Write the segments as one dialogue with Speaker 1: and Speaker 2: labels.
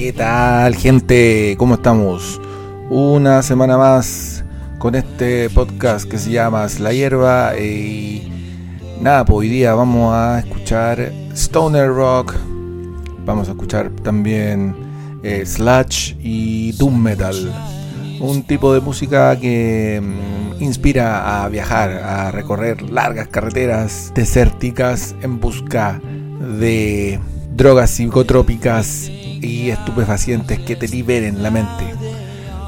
Speaker 1: ¿Qué tal, gente? ¿Cómo estamos? Una semana más con este podcast que se llama La Hierba. Y nada, pues hoy día vamos a escuchar Stoner Rock. Vamos a escuchar también eh, Sludge y Doom Metal. Un tipo de música que mm, inspira a viajar, a recorrer largas carreteras desérticas en busca de drogas psicotrópicas y estupefacientes que te liberen la mente.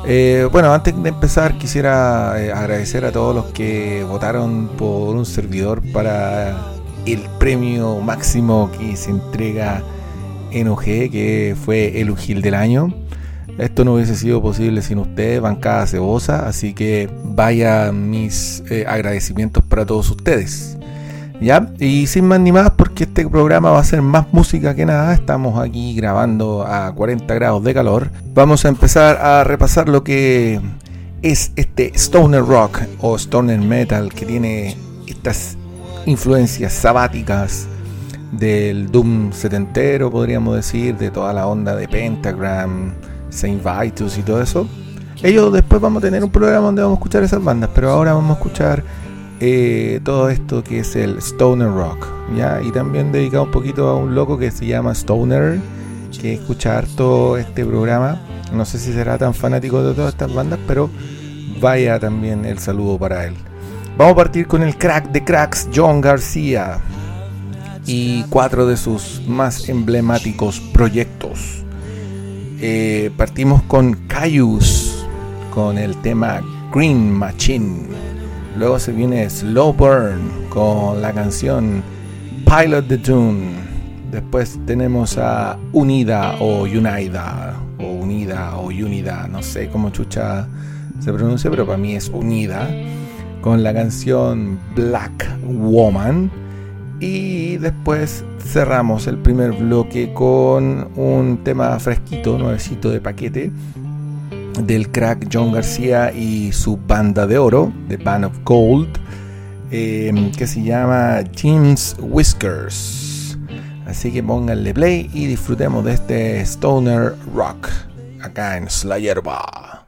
Speaker 1: Eh, bueno, antes de empezar quisiera eh, agradecer a todos los que votaron por un servidor para el premio máximo que se entrega en OG, que fue el Ugil del año. Esto no hubiese sido posible sin ustedes, bancada cebosa, así que vaya mis eh, agradecimientos para todos ustedes. ¿Ya? Y sin más ni más, porque este programa va a ser más música que nada, estamos aquí grabando a 40 grados de calor, vamos a empezar a repasar lo que es este stoner rock o stoner metal que tiene estas influencias sabáticas del Doom setentero, podríamos decir, de toda la onda de Pentagram, Saint Vitus y todo eso. Ellos después vamos a tener un programa donde vamos a escuchar esas bandas, pero ahora vamos a escuchar eh, todo esto que es el Stoner Rock, ¿ya? Y también dedicado un poquito a un loco que se llama Stoner, que escucha harto este programa. No sé si será tan fanático de todas estas bandas, pero vaya también el saludo para él. Vamos a partir con el crack de cracks, John García, y cuatro de sus más emblemáticos proyectos. Eh, partimos con Cayus, con el tema Green Machine. Luego se viene Slow Burn con la canción Pilot the Tune. Después tenemos a Unida o Unida o Unida o Unida, no sé cómo chucha se pronuncia, pero para mí es Unida con la canción Black Woman. Y después cerramos el primer bloque con un tema fresquito, nuevecito de paquete, del crack John García y su banda de oro, The Band of Gold, em, que se llama Jim's Whiskers. Así que pónganle play y disfrutemos de este stoner rock acá en Slayerba.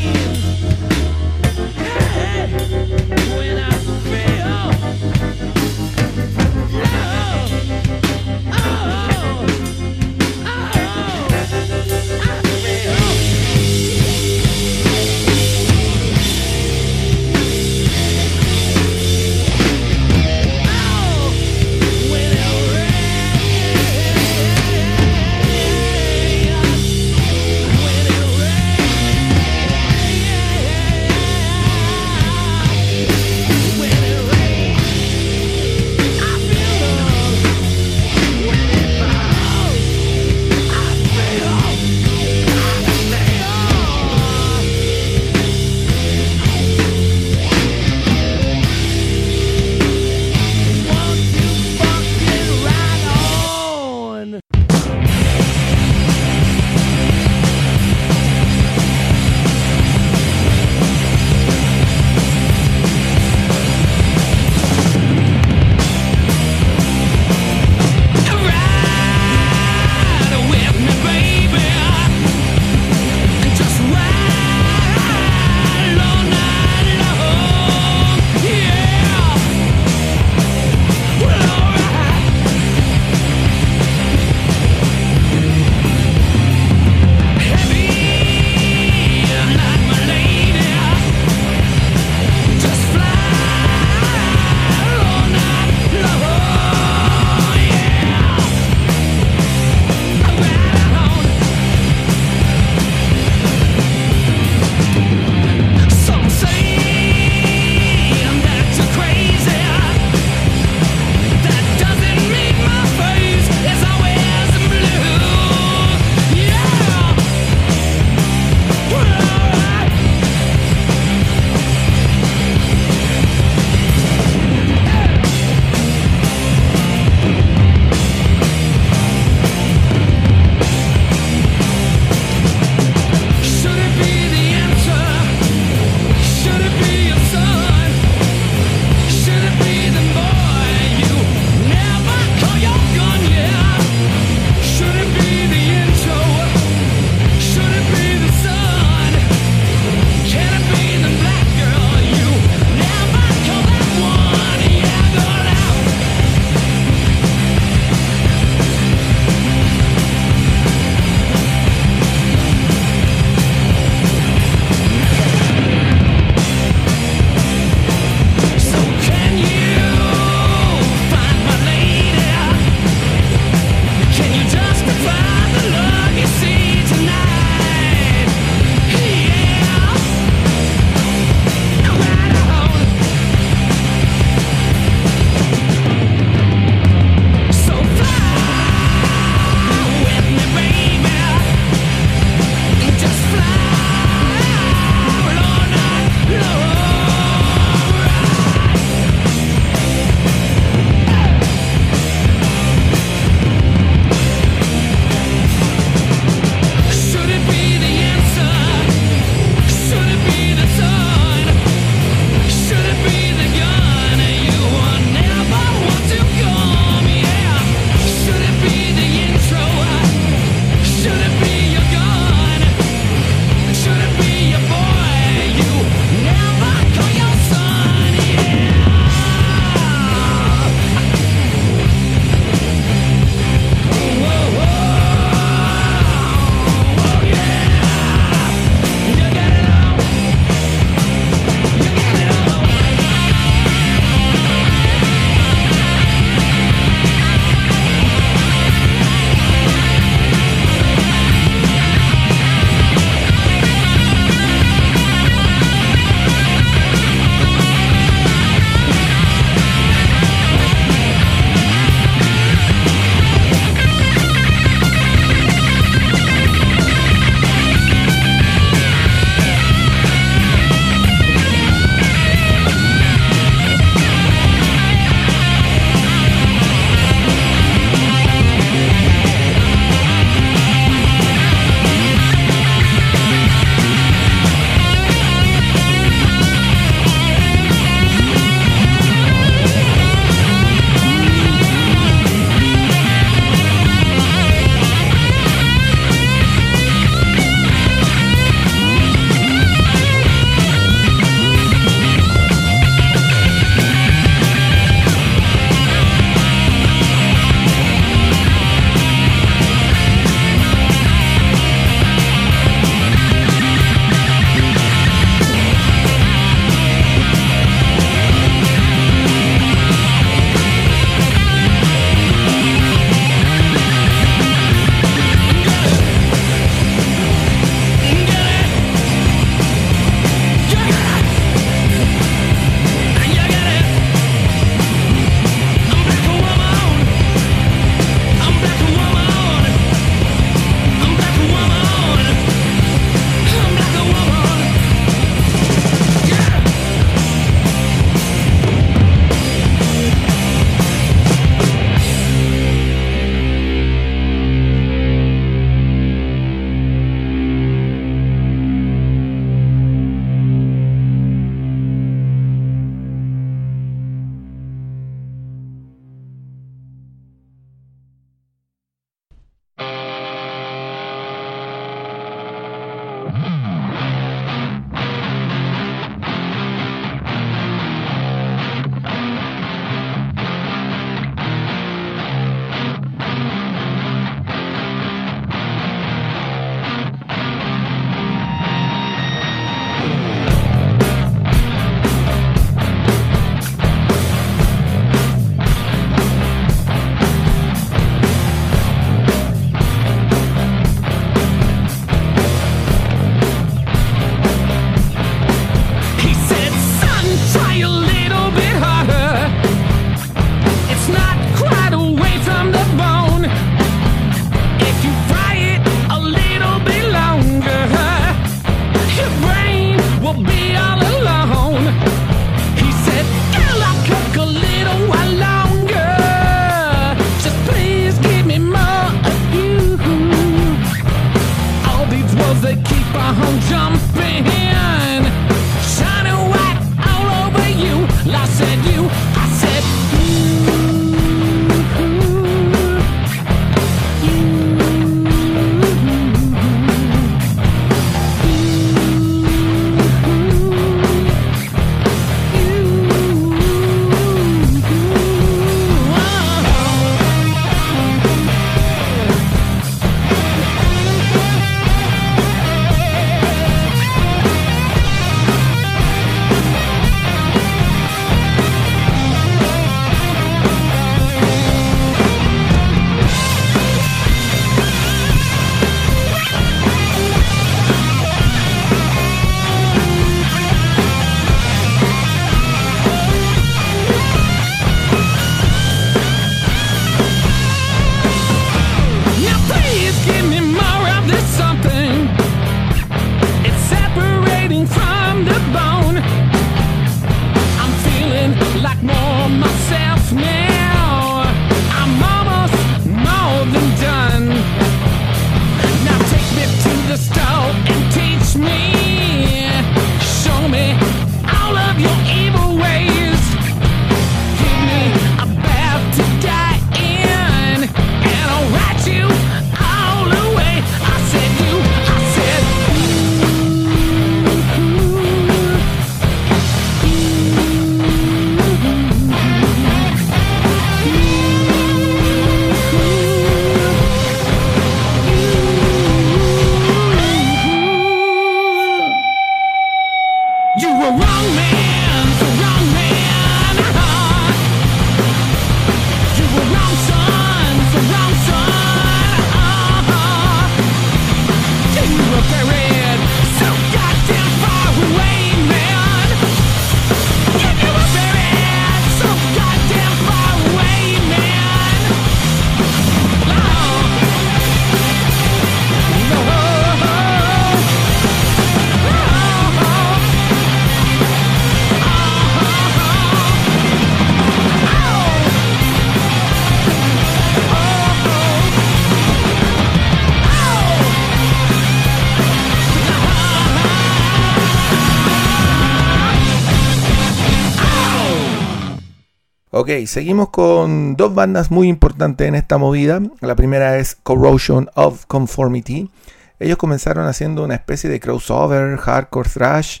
Speaker 1: Seguimos con dos bandas muy importantes en esta movida. La primera es Corrosion of Conformity. Ellos comenzaron haciendo una especie de crossover, hardcore thrash,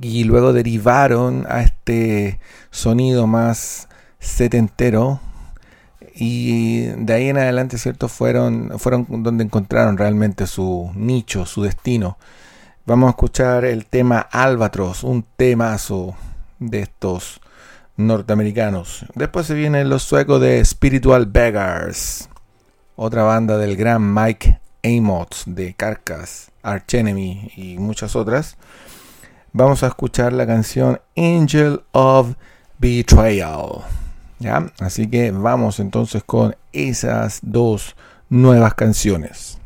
Speaker 1: y luego derivaron a este sonido más setentero. Y de ahí en adelante, ¿cierto? Fueron, fueron donde encontraron realmente su nicho, su destino. Vamos a escuchar el tema Albatros, un temazo de estos norteamericanos. Después se vienen los suecos de Spiritual Beggars, otra banda del gran Mike Amott de Carcass, Arch Enemy y muchas otras. Vamos a escuchar la canción Angel of Betrayal. ¿Ya? Así que vamos entonces con esas dos nuevas canciones.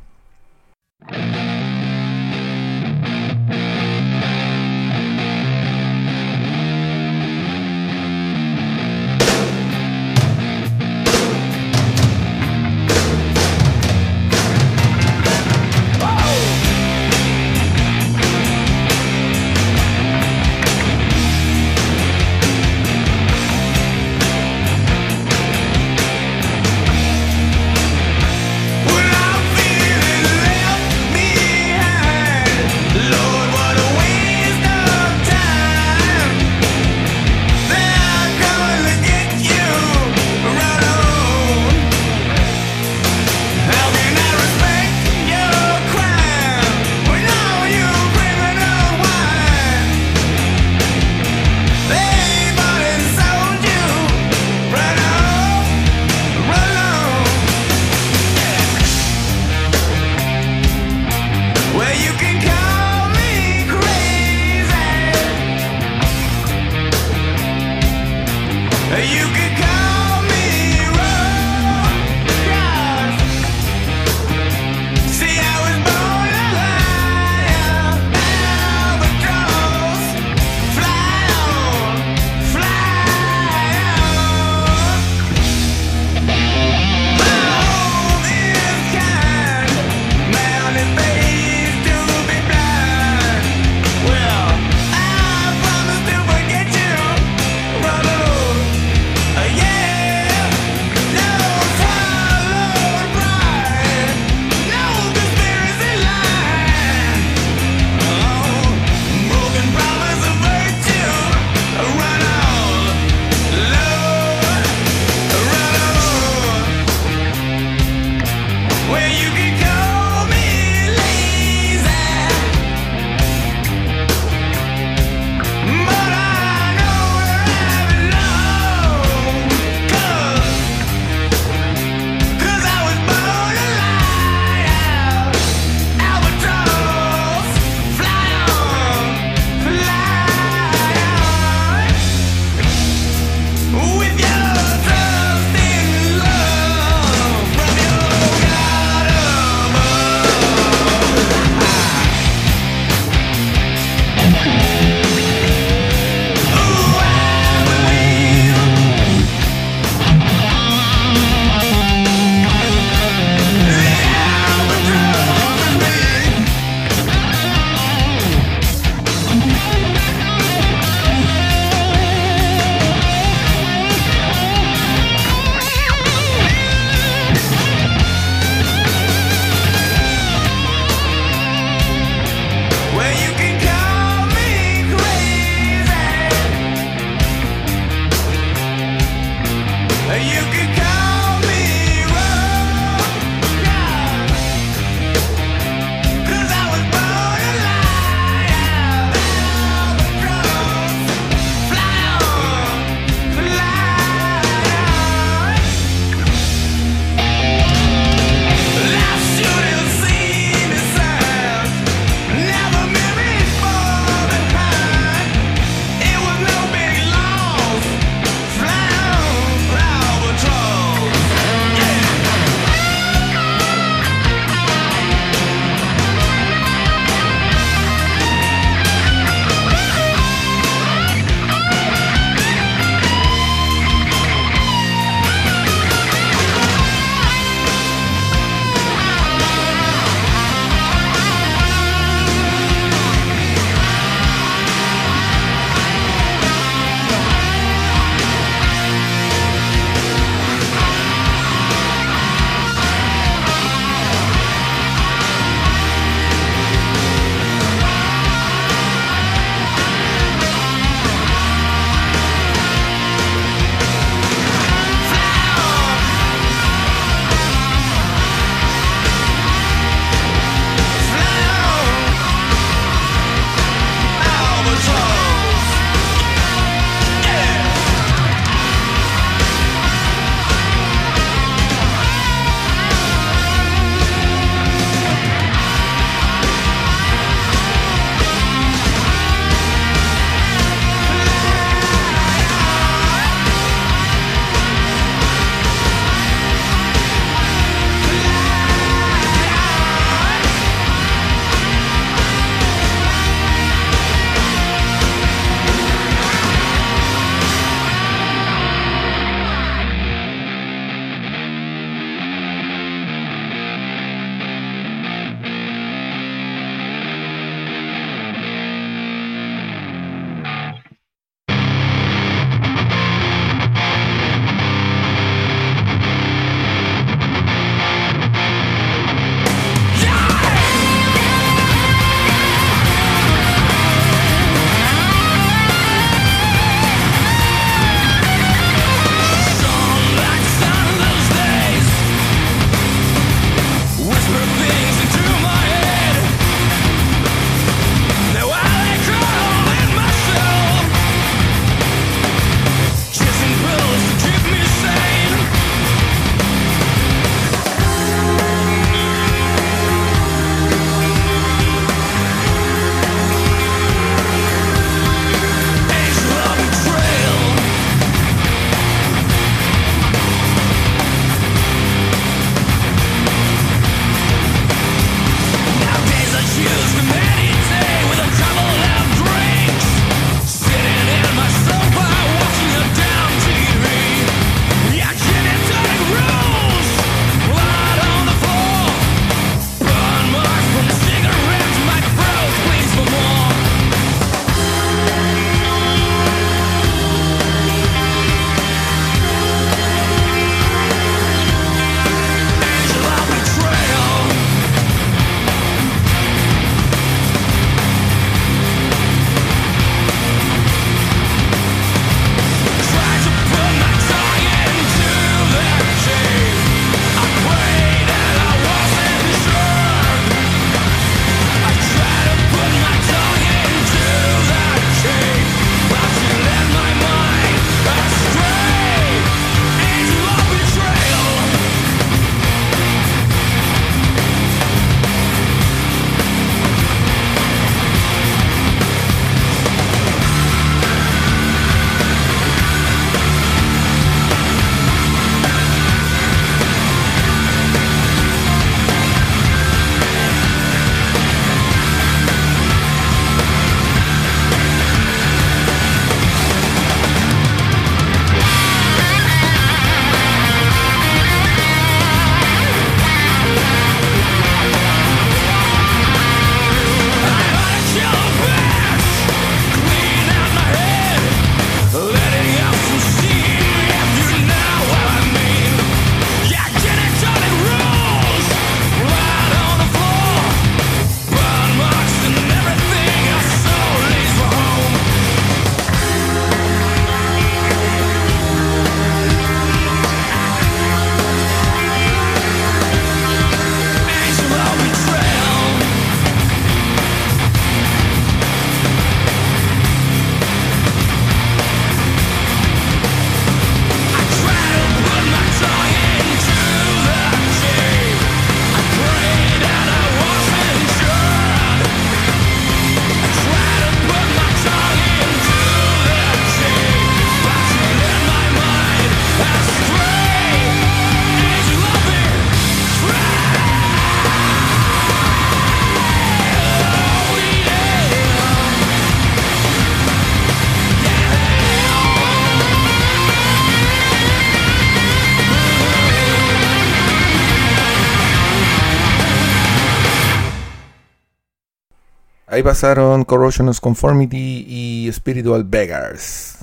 Speaker 1: Ahí pasaron Corrosion of Conformity y Spiritual Beggars.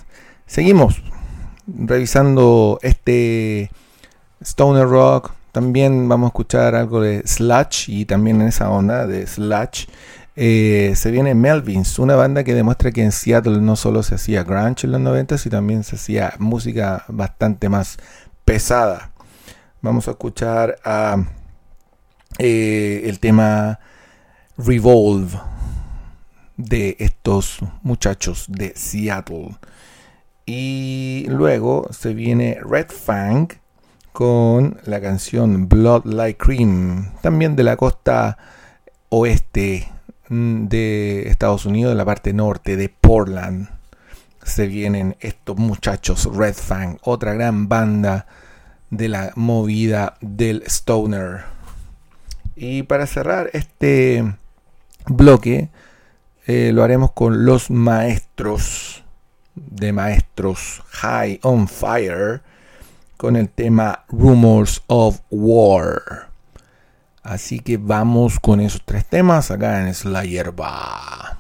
Speaker 1: Seguimos revisando este Stoner Rock. También vamos a escuchar algo de Sludge y también en esa onda de Sludge. Eh, se viene Melvins, una banda que demuestra que en Seattle no solo se hacía grunge en los 90, sino también se hacía música bastante más pesada. Vamos a escuchar a eh, el tema Revolve de estos muchachos de Seattle. Y luego se viene Red Fang con la canción Blood Like Cream, también de la costa oeste mm, de Estados Unidos, de la parte norte de Portland. Se vienen estos muchachos Red Fang, otra gran banda de la movida del stoner. Y para cerrar este bloque, eh, lo haremos con los maestros de maestros High on Fire con el tema Rumors of War. Así que vamos con esos tres temas acá en la hierba.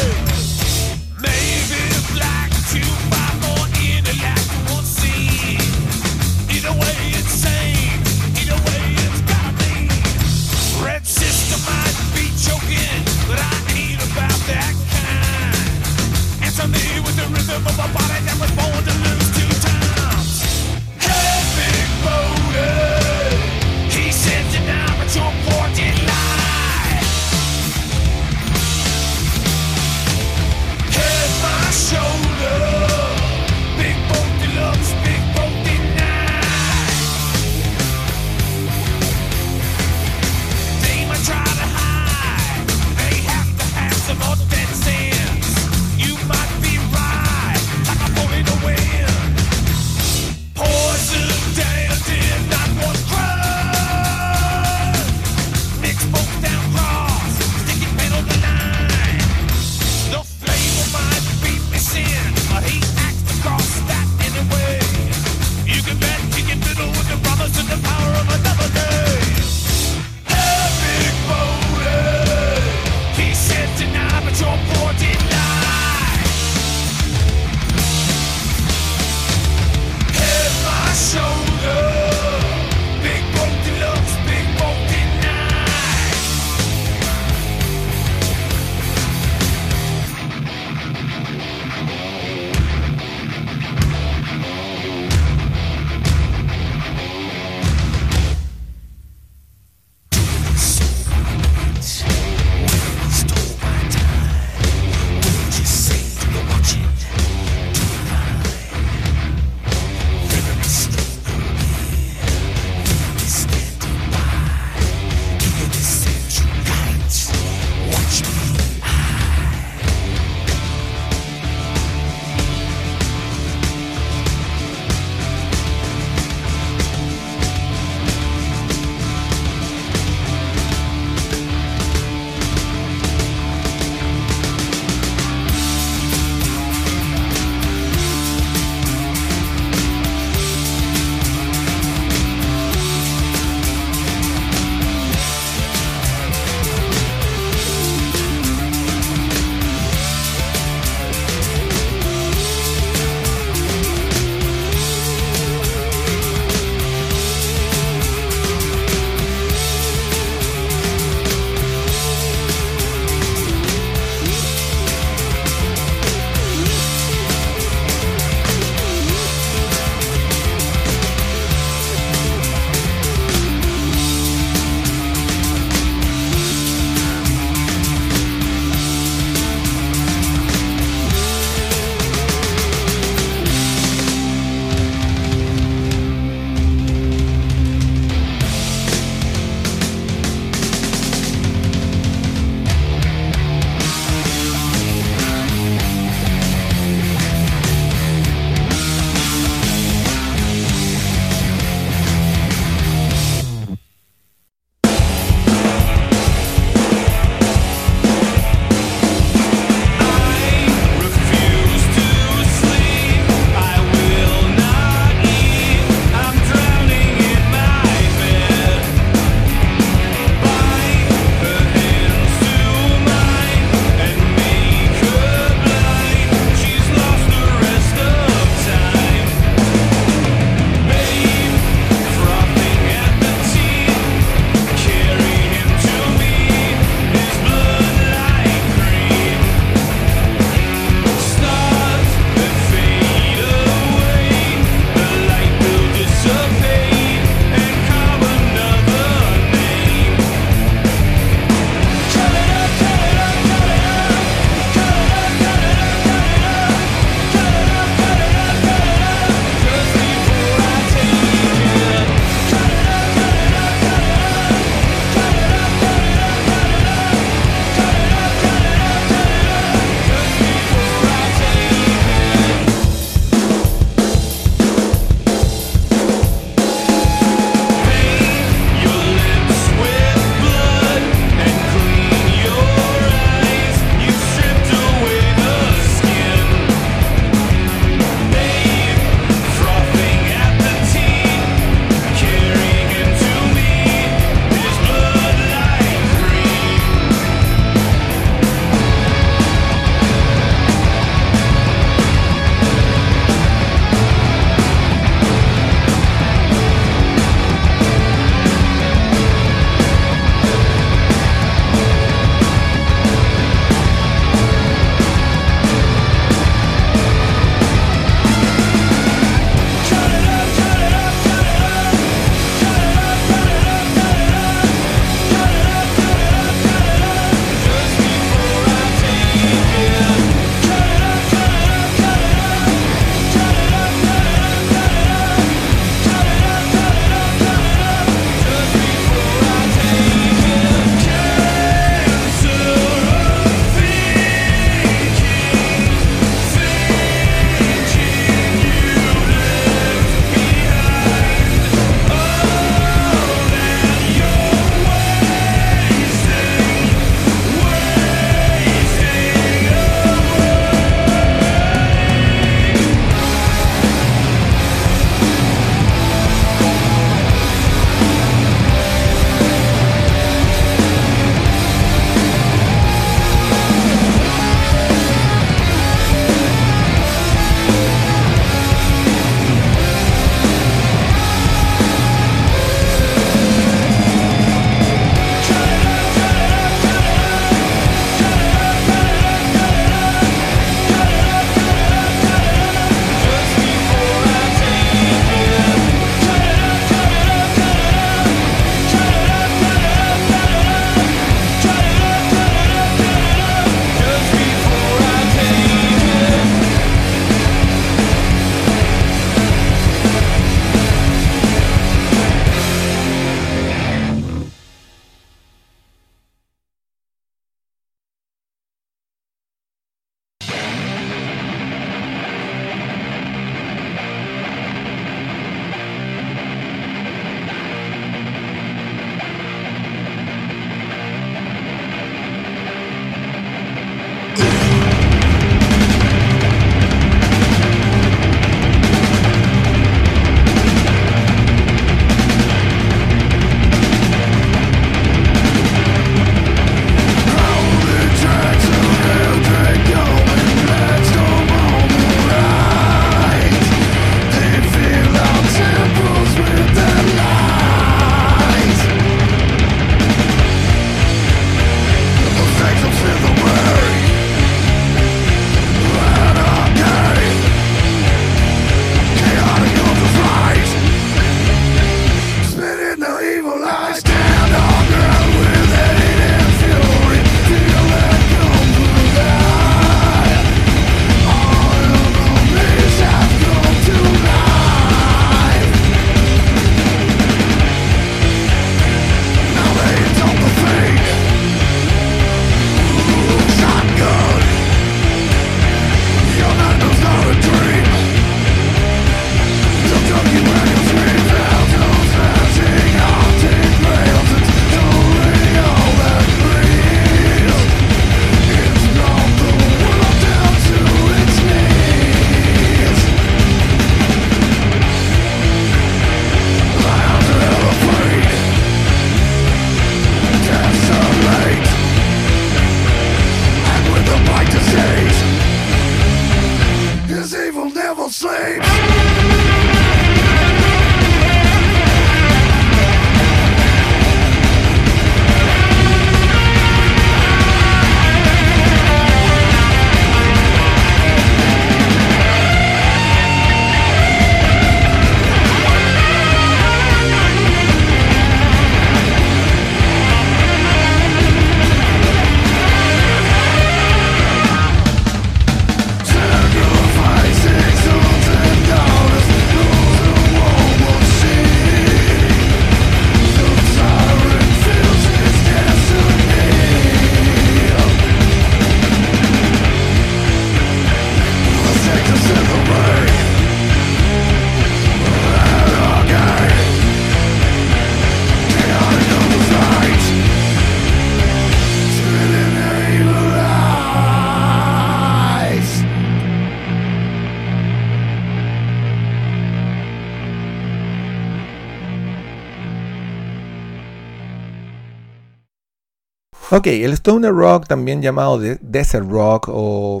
Speaker 1: Ok, el stoner rock, también llamado desert rock o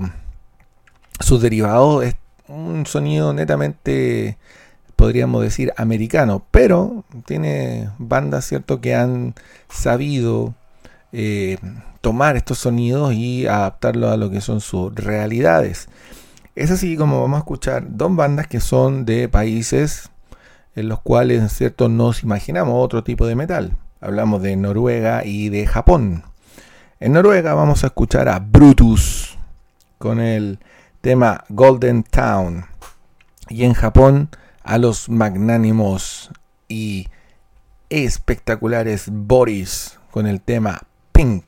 Speaker 1: sus derivados, es un sonido netamente, podríamos decir, americano, pero tiene bandas, ¿cierto?, que han sabido eh, tomar estos sonidos y adaptarlos a lo que son sus realidades. Es así como vamos a escuchar dos bandas que son de países en los cuales, ¿cierto?, nos imaginamos otro tipo de metal. Hablamos de Noruega y de Japón. En Noruega vamos a escuchar a Brutus con el tema Golden Town. Y en Japón a los magnánimos y espectaculares Boris con el tema Pink.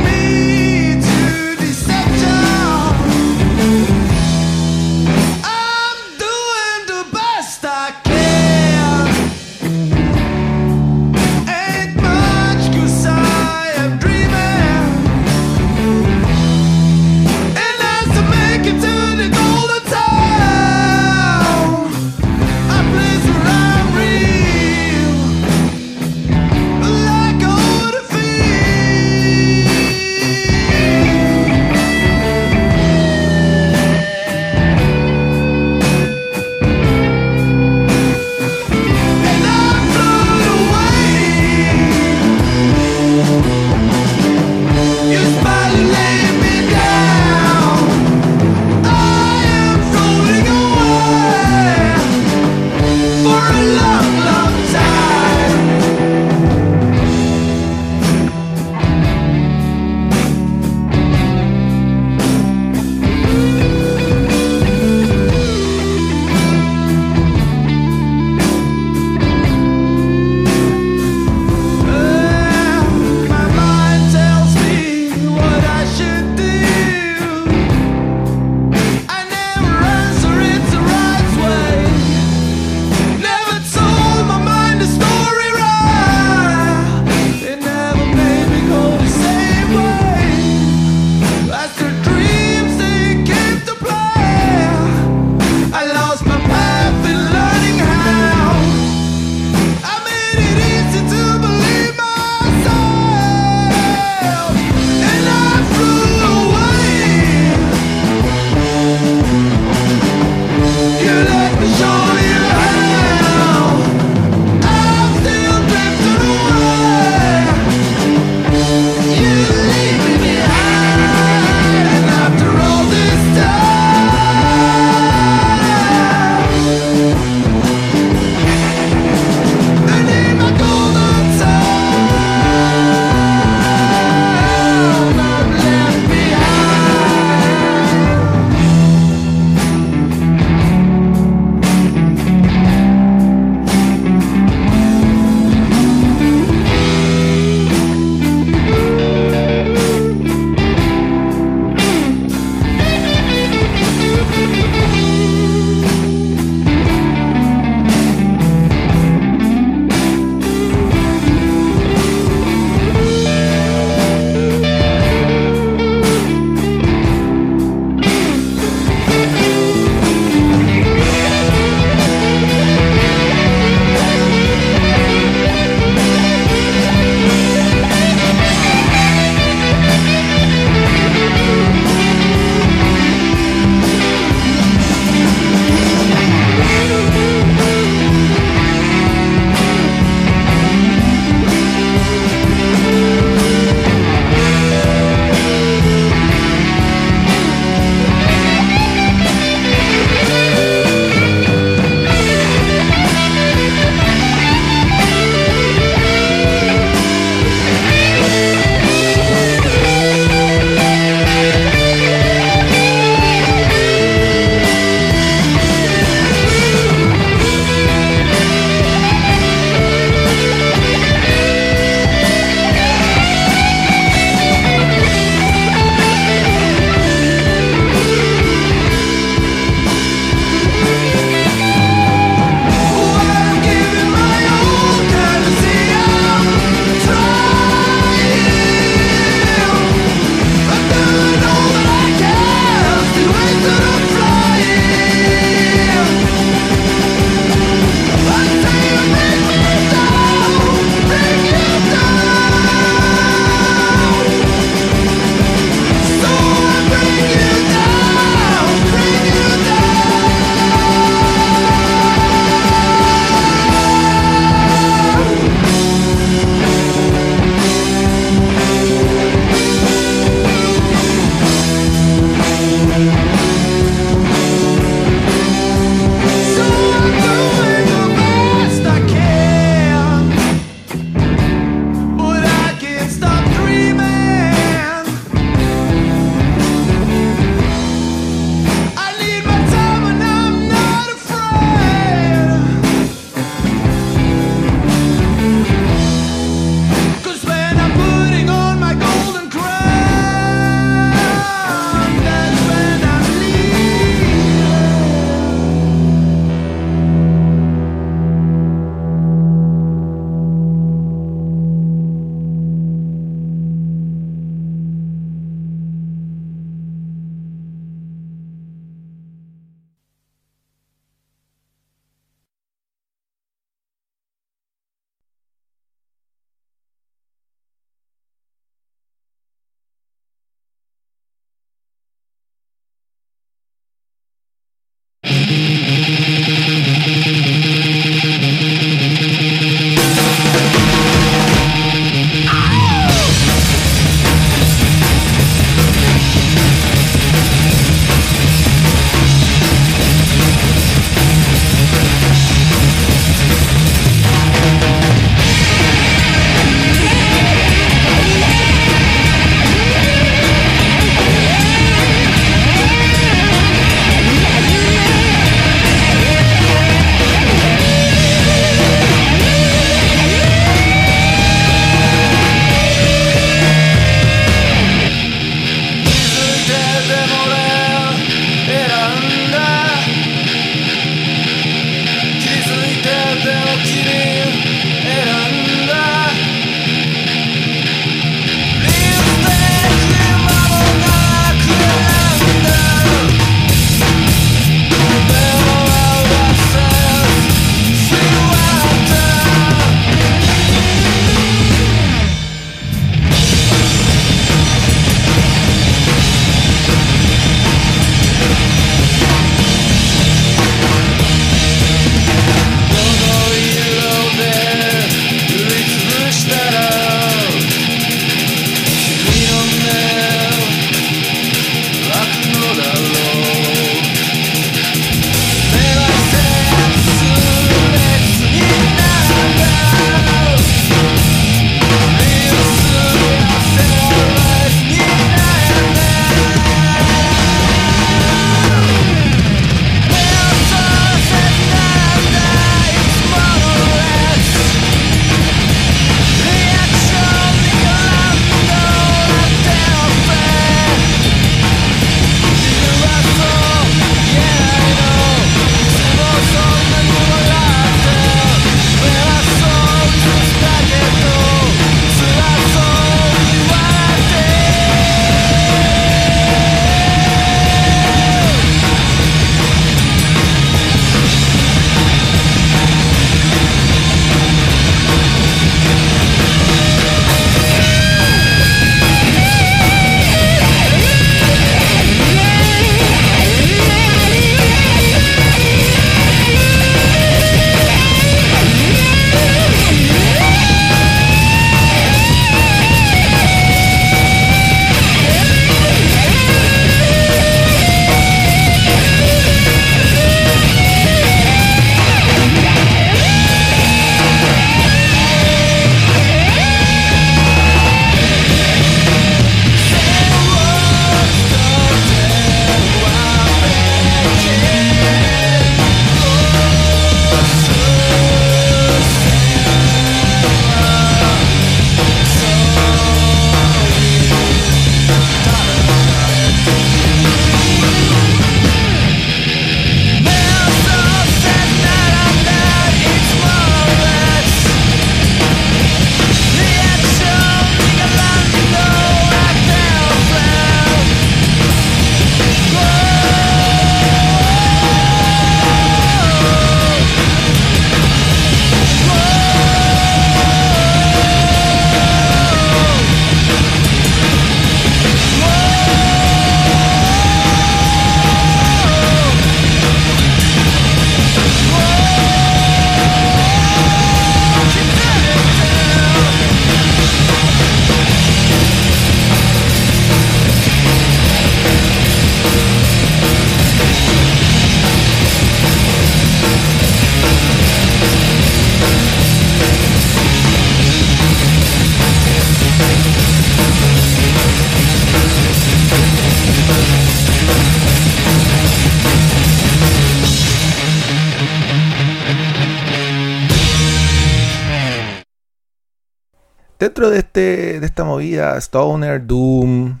Speaker 1: Dentro de, este, de esta movida Stoner, Doom,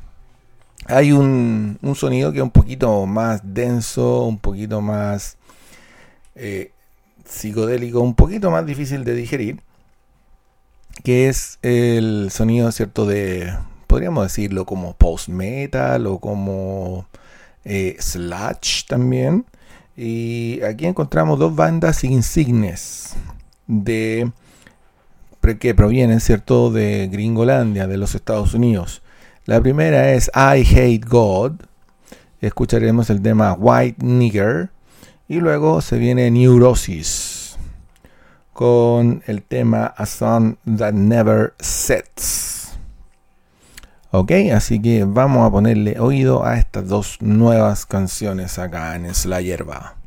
Speaker 1: hay un, sonido que es un poquito más denso, un poquito más eh, psicodélico, un poquito más difícil de digerir, que es el sonido, ¿cierto? De, podríamos decirlo como post-metal o como eh, sludge también. Y aquí encontramos dos bandas insignes de que provienen, ¿cierto?, de Gringolandia, de los Estados Unidos. La primera es I Hate God. Escucharemos el tema White Nigger. Y luego se viene Neurosis con el tema A Song That Never Sets. Ok, así que vamos a ponerle oído a estas dos nuevas canciones acá en Es la Hierba.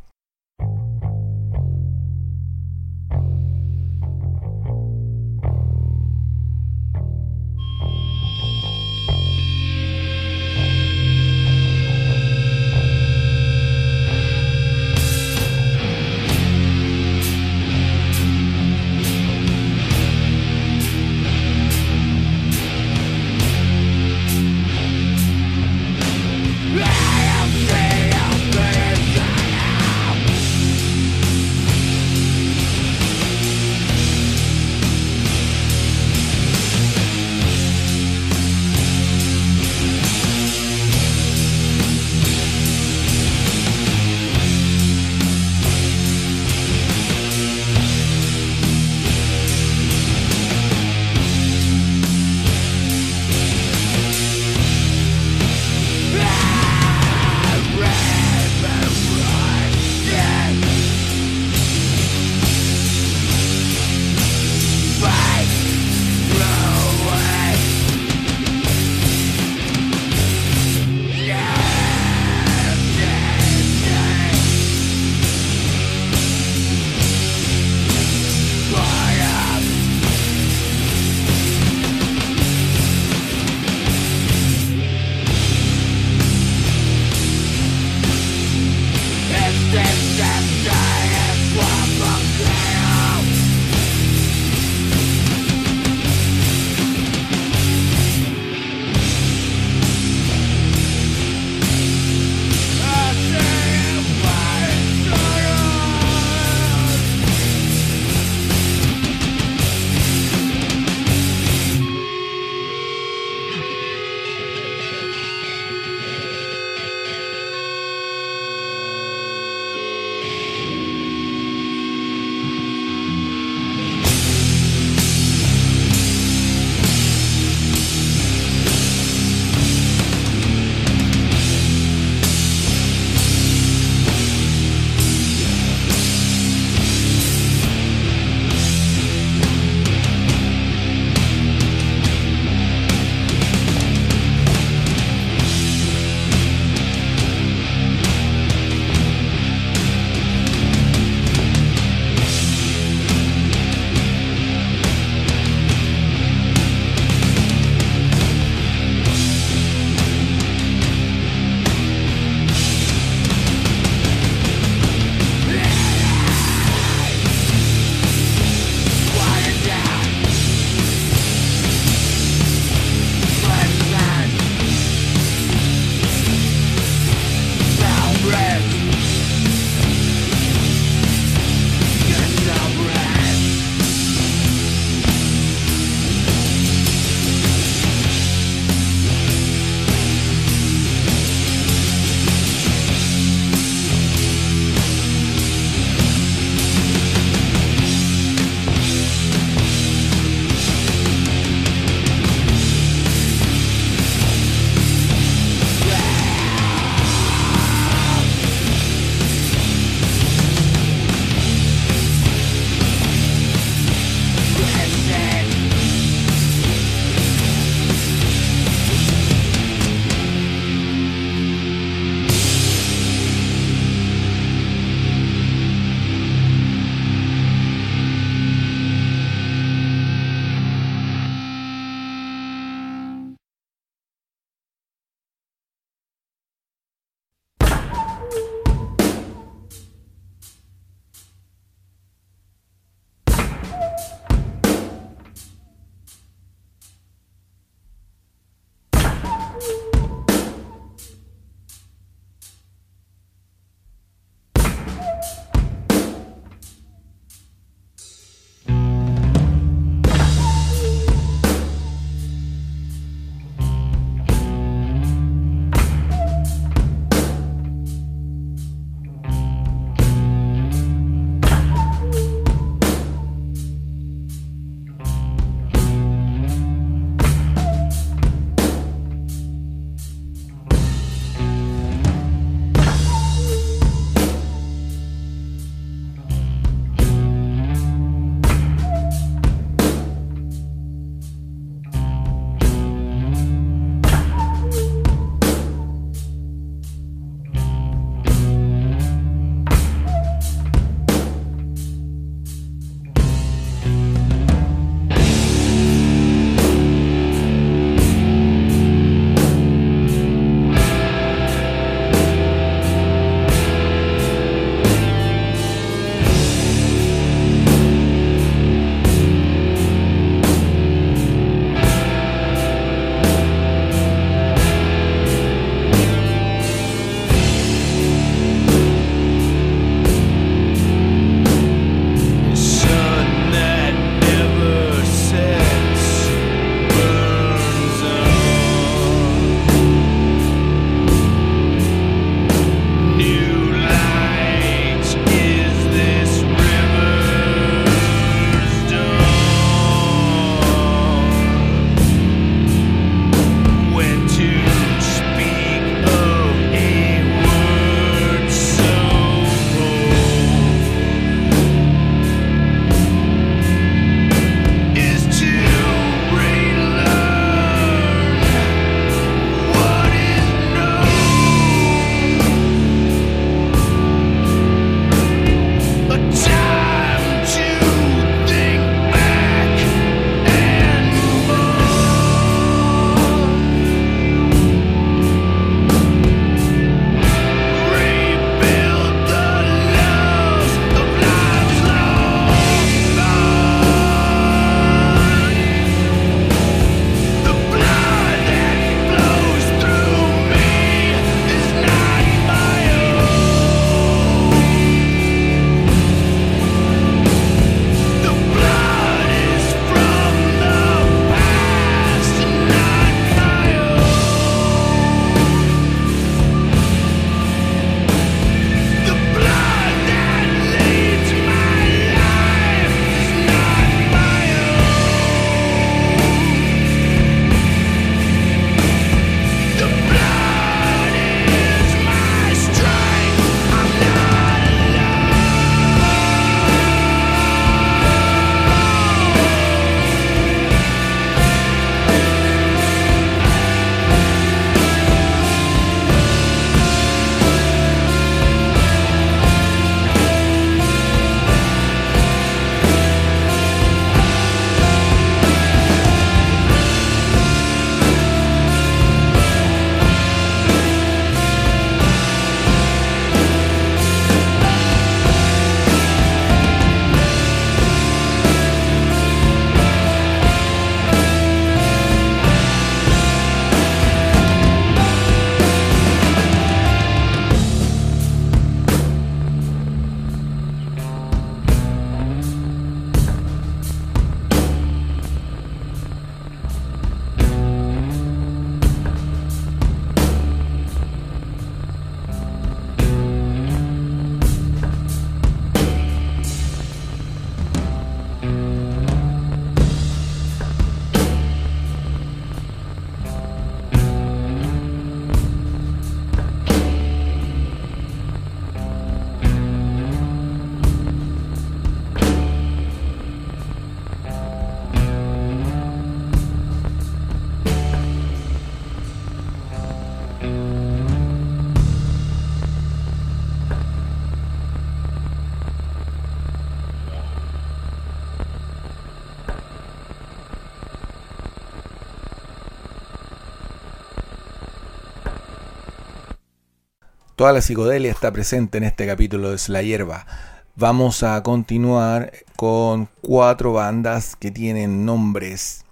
Speaker 1: Toda la psicodelia está presente en este capítulo de La Hierba. Vamos a continuar con cuatro bandas que tienen nombres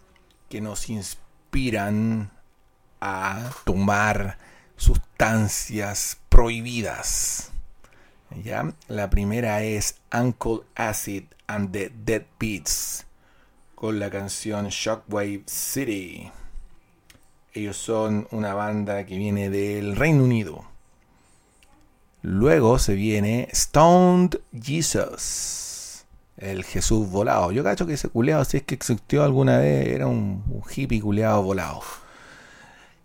Speaker 1: que nos inspiran a tomar sustancias prohibidas. ¿Ya? La primera es Uncle Acid and the Dead Beats con la canción Shockwave City. Ellos son una banda que viene del Reino Unido. Luego se viene Stoned Jesus. El Jesús volado. Yo cacho que ese culeado, si es que existió alguna vez, era un, hippie culeado volado.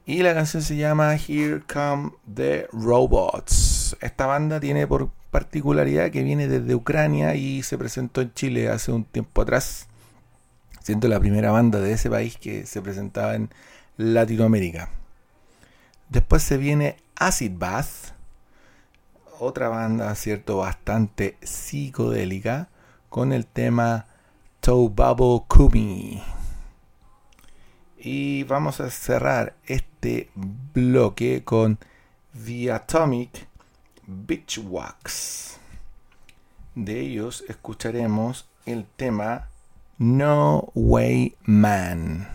Speaker 1: Y la canción se llama Here Come the Robots. Esta banda tiene por particularidad que viene desde Ucrania y se presentó en Chile hace un tiempo atrás. Siendo la primera banda de ese país que se presentaba en Latinoamérica. Después se viene Acid Bath otra banda, cierto, bastante psicodélica, con el tema Bubble Kumi. Y vamos a cerrar este bloque con The Atomic Beach Wax. De ellos escucharemos el tema No Way Man.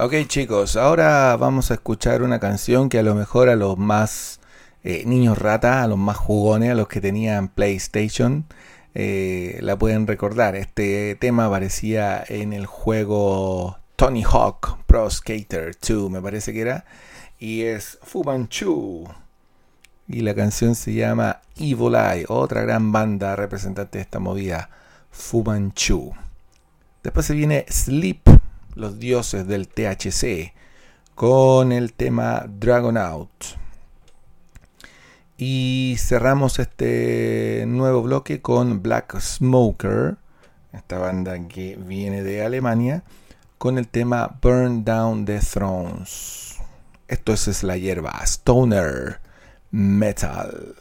Speaker 1: Ok chicos, ahora vamos a escuchar una canción que a lo mejor a los más eh, niños rata, a los más jugones, a los que tenían PlayStation, eh, la pueden recordar. Este tema aparecía en el juego Tony Hawk Pro Skater 2, me parece que era, y es Fu Manchu. Y la canción se llama Evil Eye, otra gran banda representante de esta movida, Fu Manchu. Después se viene Sleep los dioses del THC, con el tema Dragon Out. Y cerramos este nuevo bloque con Black Smoker, esta banda que viene de Alemania, con el tema Burn Down the Thrones. Esto es la hierba Stoner Metal.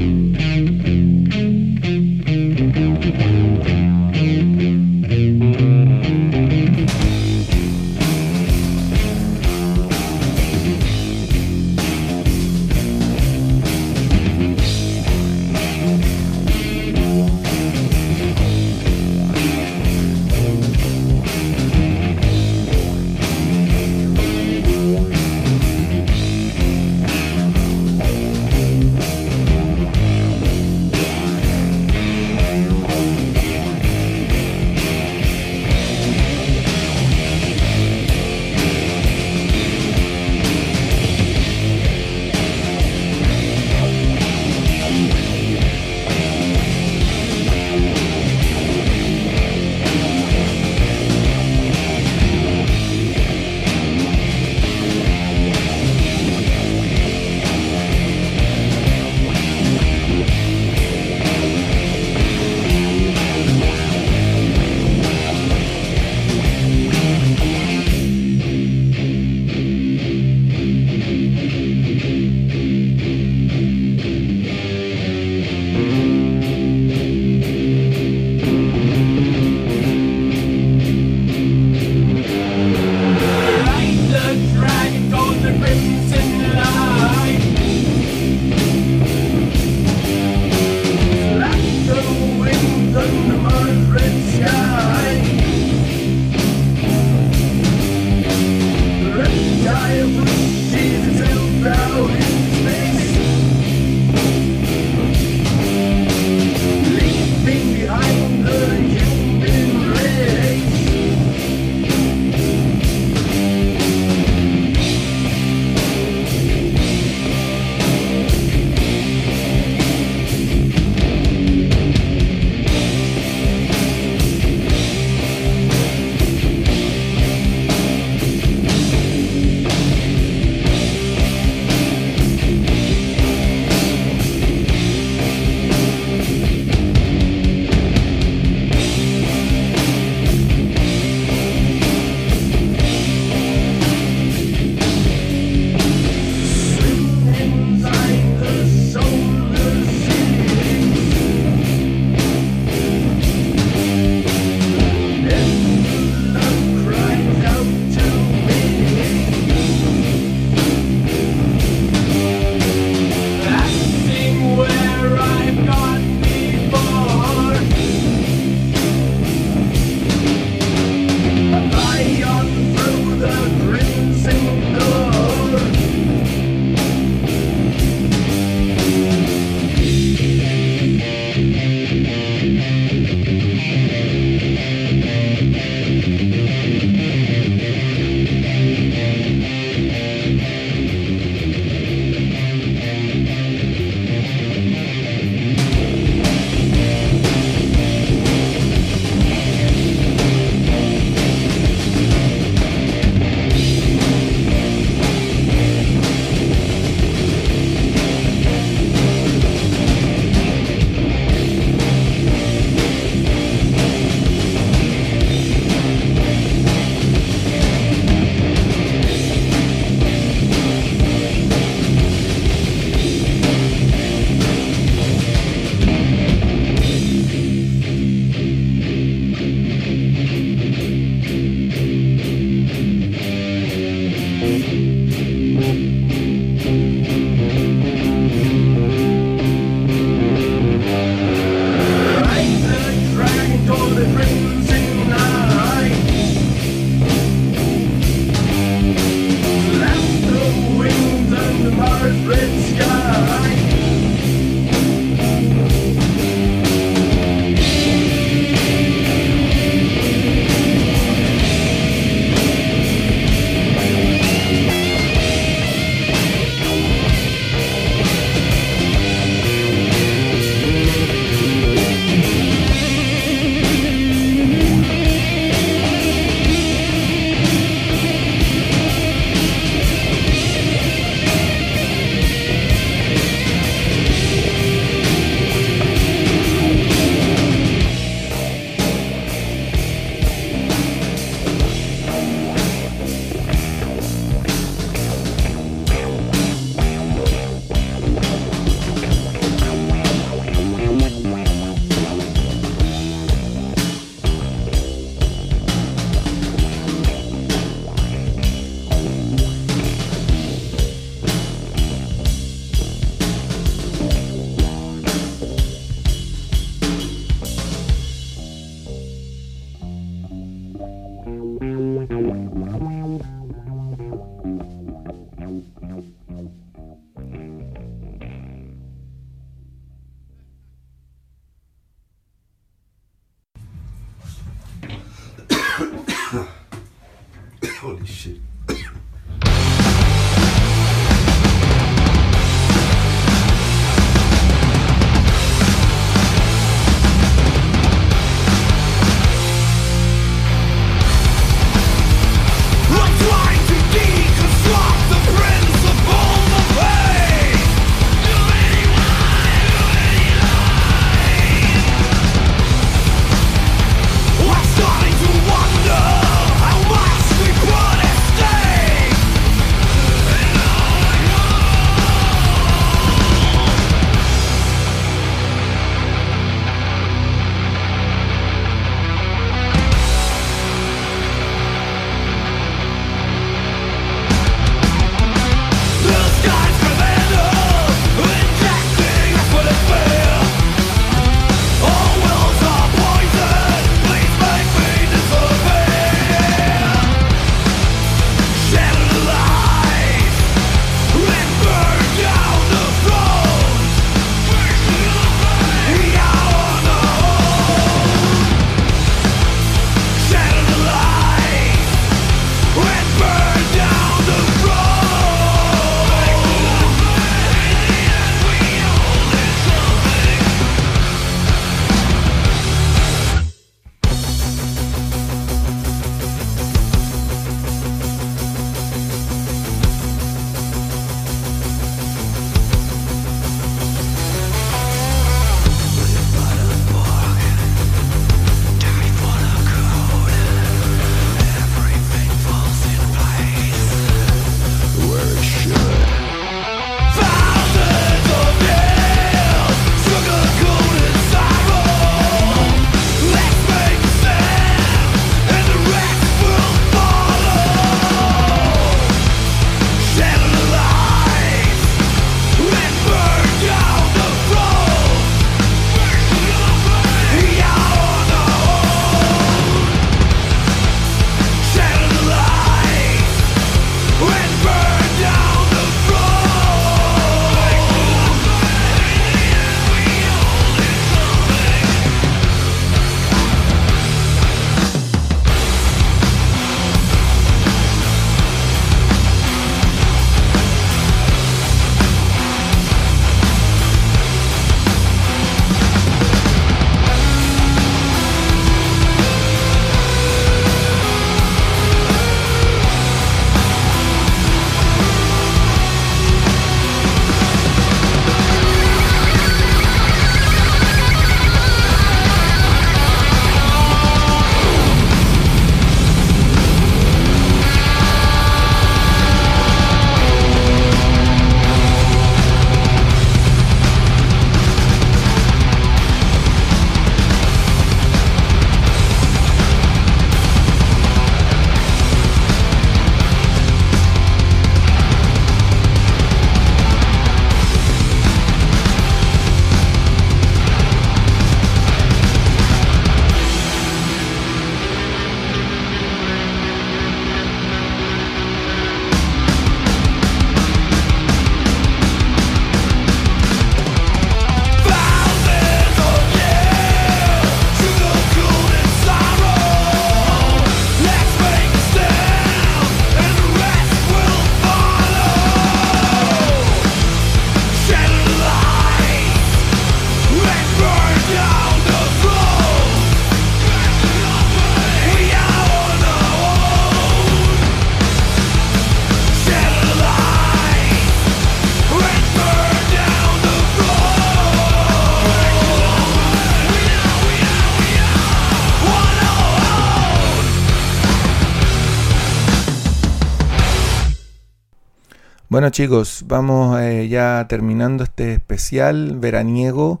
Speaker 1: Bueno chicos, vamos eh, ya terminando este especial veraniego,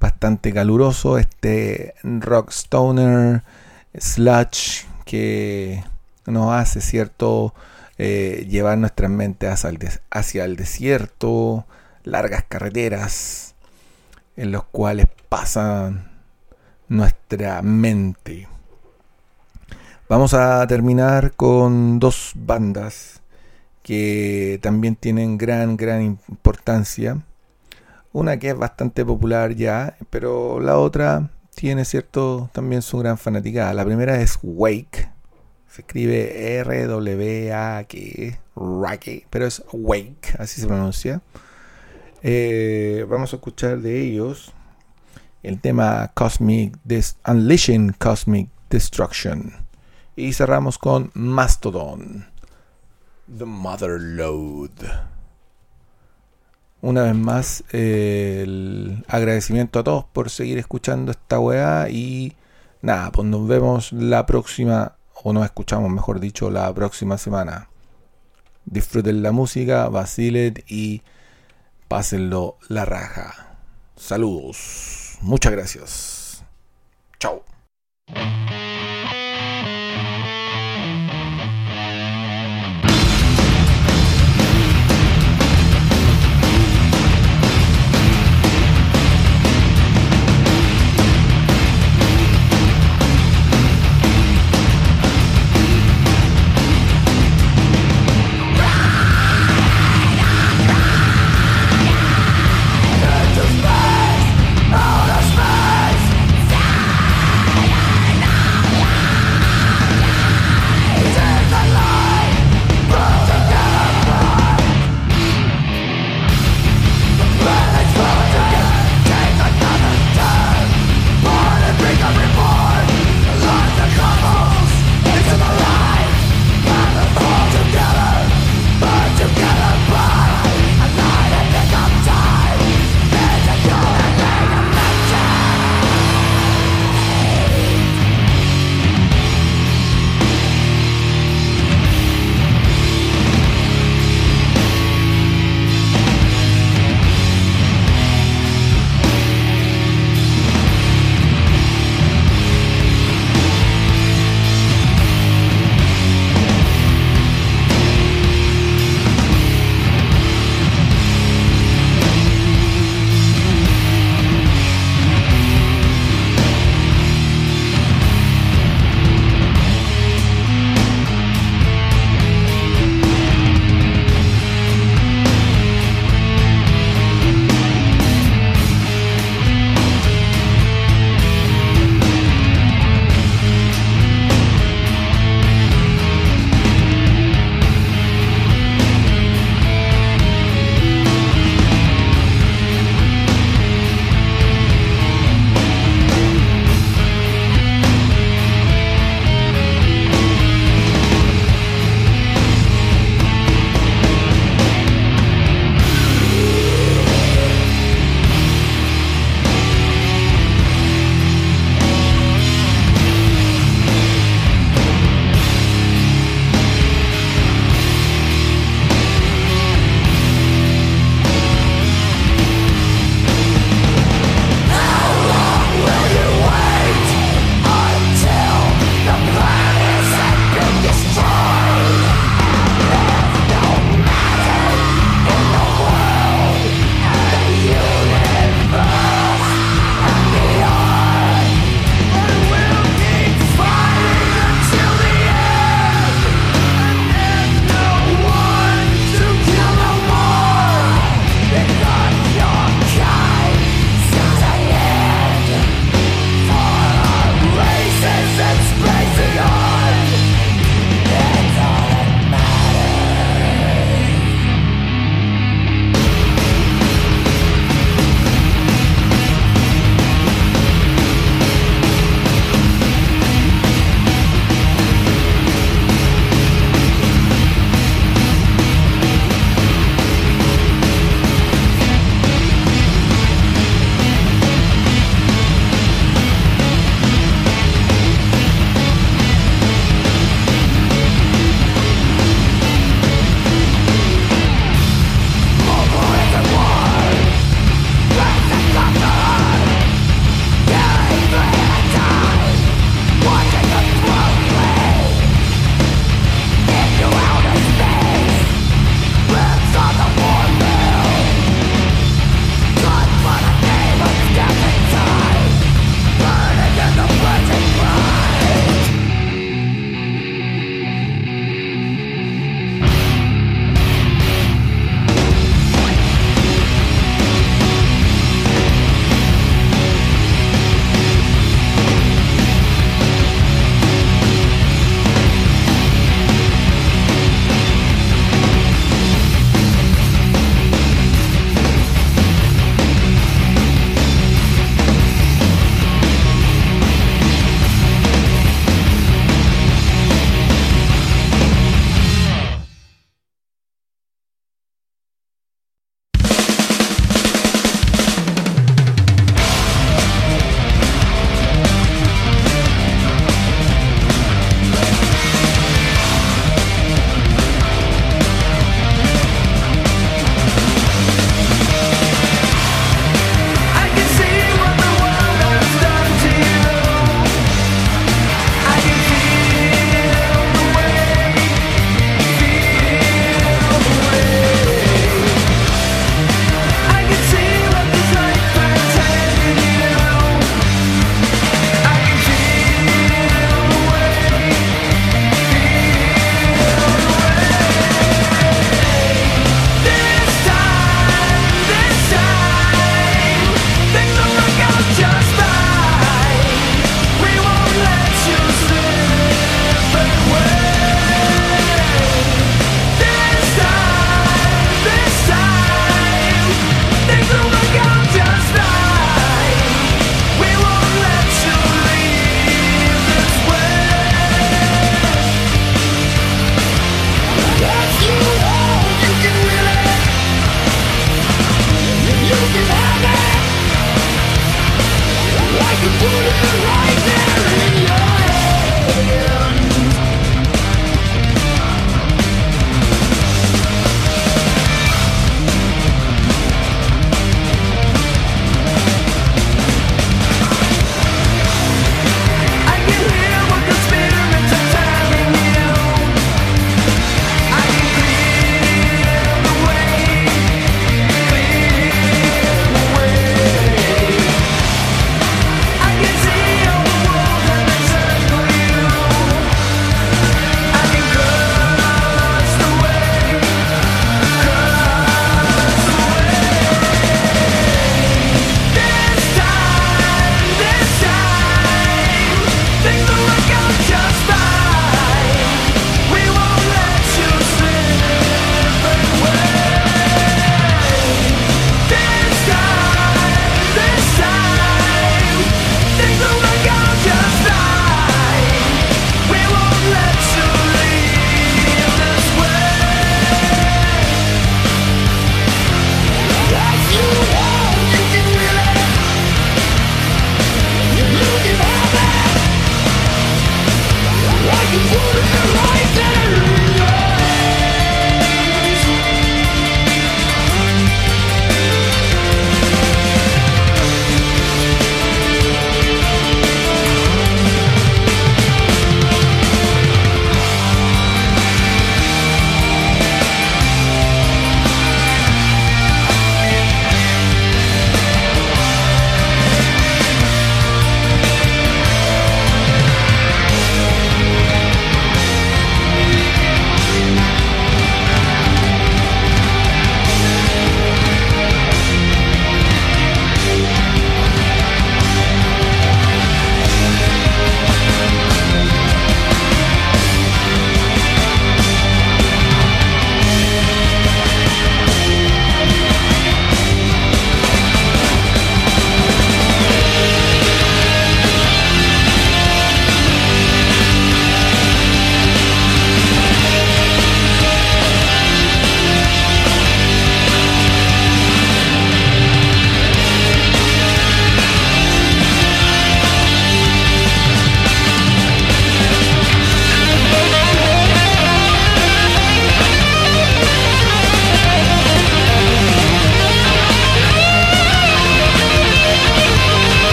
Speaker 1: bastante caluroso, este rock stoner sludge que nos hace, ¿cierto? Eh, llevar nuestras mentes hacia el, hacia el desierto, largas carreteras en los cuales pasan nuestra mente. Vamos a terminar con dos bandas que también tienen gran, gran importancia. Una que es bastante popular ya, pero la otra tiene cierto también su gran fanaticada. La primera es Wake. Se escribe R-W-A-K, pero es Wake, así se pronuncia. Eh, vamos a escuchar de ellos el tema Cosmic Unleashing Cosmic Destruction. Y cerramos con Mastodon. The Mother Load. Una vez más, el agradecimiento a todos por seguir escuchando esta weá. Y nada, pues nos vemos la próxima, o nos escuchamos, mejor dicho, la próxima semana. Disfruten la música, vacilen y pásenlo la raja. Saludos. Muchas gracias. Chao.